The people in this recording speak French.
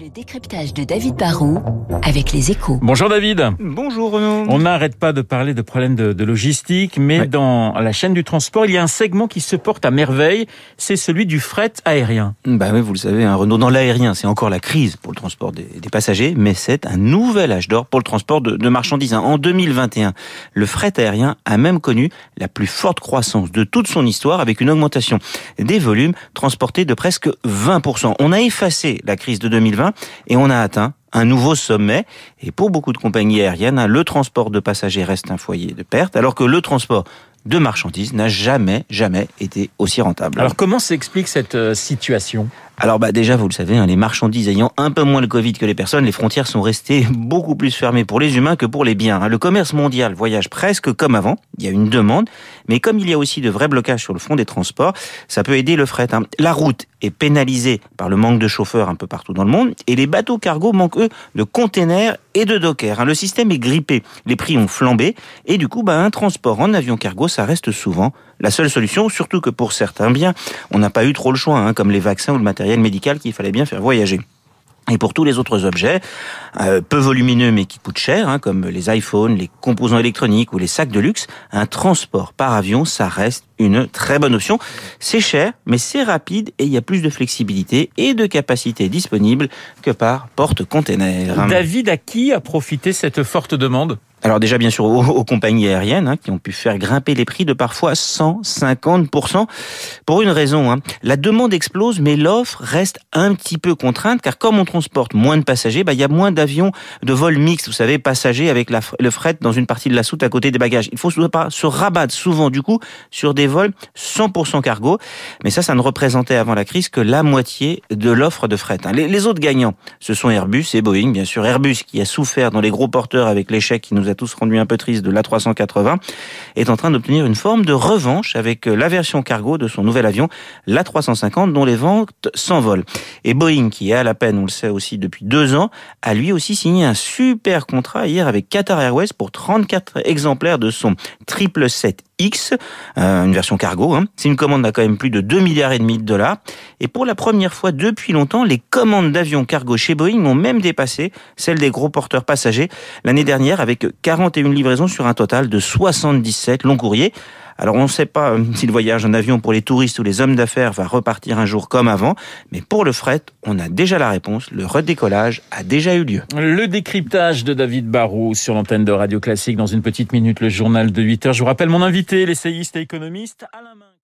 Le décryptage de David Barrault avec les échos. Bonjour David. Bonjour Renaud. On n'arrête pas de parler de problèmes de, de logistique, mais Ouais. dans la chaîne du transport, il y a un segment qui se porte à merveille, c'est celui du fret aérien. Bah oui, vous le savez, hein, Renaud, dans l'aérien, c'est encore la crise pour le transport des, des passagers, mais c'est un nouvel âge d'or pour le transport de, de marchandises. hein. En 2021, le fret aérien a même connu la plus forte croissance de toute son histoire, avec une augmentation des volumes transportés de presque 20%. On a effacé la crise de 2020 et on a atteint un nouveau sommet. Et pour beaucoup de compagnies aériennes, hein, le transport de passagers reste un foyer de perte, alors que le transport de marchandises n'a jamais, jamais été aussi rentable. Alors comment s'explique cette euh, situation? Alors bah déjà, vous le savez, hein, les marchandises ayant un peu moins le Covid que les personnes, les frontières sont restées beaucoup plus fermées pour les humains que pour les biens. hein. Le commerce mondial voyage presque comme avant. Il y a une demande, mais comme il y a aussi de vrais blocages sur le front des transports, ça peut aider le fret. hein. La route est pénalisée par le manque de chauffeurs un peu partout dans le monde, et les bateaux cargo manquent eux de containers et de dockers. hein. Le système est grippé, les prix ont flambé, et du coup, bah, un transport en avion cargo, ça reste souvent la seule solution, surtout que pour certains biens, on n'a pas eu trop le choix, hein, comme les vaccins ou le matériel médical qu'il fallait bien faire voyager. Et pour tous les autres objets, euh, peu volumineux mais qui coûtent cher, hein, comme les iPhones, les composants électroniques ou les sacs de luxe, un transport par avion, ça reste une très bonne option. C'est cher, mais c'est rapide et il y a plus de flexibilité et de capacité disponible que par porte-container. David, à qui a profité cette forte demande? Alors déjà bien sûr aux, compagnies aériennes hein, qui ont pu faire grimper les prix de parfois 150%. Pour une raison, hein, la demande explose mais l'offre reste un petit peu contrainte car comme on transporte moins de passagers, bah, il y a moins d'avions de vol mixte, vous savez, passagers avec le fret dans une partie de la soute à côté des bagages. Il faut se rabattre souvent du coup sur des vols 100% cargo, mais ça, ça ne représentait avant la crise que la moitié de l'offre de fret. hein. Les, les autres gagnants, ce sont Airbus et Boeing, bien sûr. Airbus qui a souffert dans les gros porteurs avec l'échec qui nous a tous rendu un peu tristes de l'A380, est en train d'obtenir une forme de revanche avec euh, la version cargo de son nouvel avion, l'A350, dont les ventes s'envolent. Et Boeing, qui est à la peine, on le sait aussi depuis deux ans, a lui aussi signé un super contrat hier avec Qatar Airways pour 34 exemplaires de son 777X, euh, une version cargo. Hein. C'est une commande d'à quand même plus de 2 milliards et demi de dollars. Et pour la première fois depuis longtemps, les commandes d'avions cargo chez Boeing ont même dépassé celles des gros porteurs passagers l'année dernière avec 41 livraisons sur un total de 77 longs courriers. Alors on ne sait pas euh, si le voyage en avion pour les touristes ou les hommes d'affaires va repartir un jour comme avant, mais pour le fret, on a déjà la réponse, le redécollage a déjà eu lieu. Le décryptage de David Barrault sur l'antenne de Radio Classique dans une petite minute, le journal de 8 heures. Je vous rappelle mon invité, l'essayiste et économiste Alain